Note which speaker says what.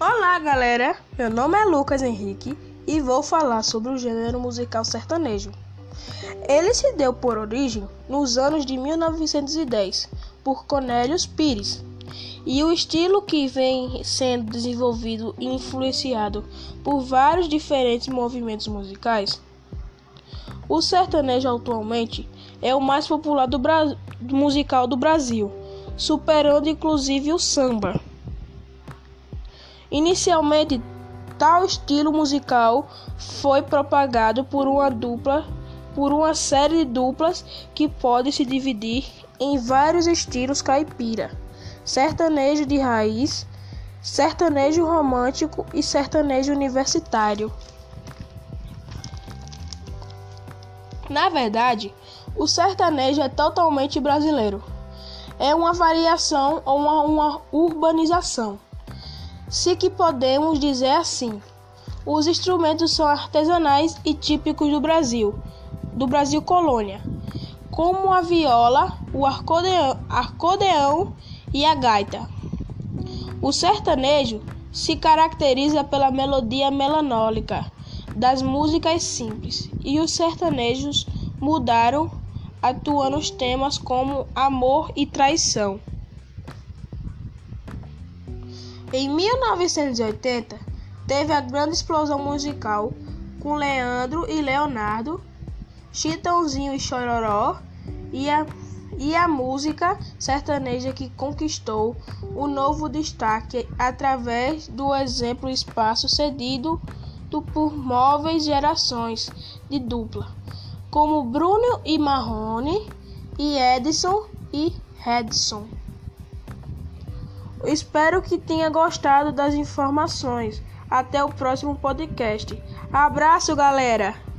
Speaker 1: Olá, galera! Meu nome é Lucas Henrique e vou falar sobre o gênero musical sertanejo. Ele se deu por origem nos anos de 1910 por Cornélios Pires, e o estilo que vem sendo desenvolvido e influenciado por vários diferentes movimentos musicais. O sertanejo atualmente é o mais popular do musical do Brasil, superando inclusive o samba. Inicialmente, tal estilo musical foi propagado por uma dupla, por uma série de duplas que pode se dividir em vários estilos caipira: sertanejo de raiz, sertanejo romântico e sertanejo universitário. Na verdade, o sertanejo é totalmente brasileiro. É uma variação ou uma, uma urbanização se que podemos dizer assim. Os instrumentos são artesanais e típicos do Brasil, do Brasil colônia, como a viola, o acordeão e a gaita. O sertanejo se caracteriza pela melodia melanólica das músicas simples, e os sertanejos mudaram atuando os temas como amor e traição. Em 1980, teve a grande explosão musical com Leandro e Leonardo, Chitãozinho e Chororó e a, e a música sertaneja que conquistou o novo destaque através do exemplo espaço cedido por móveis gerações de dupla, como Bruno e Marrone e Edson e Redson. Espero que tenha gostado das informações. Até o próximo podcast. Abraço, galera!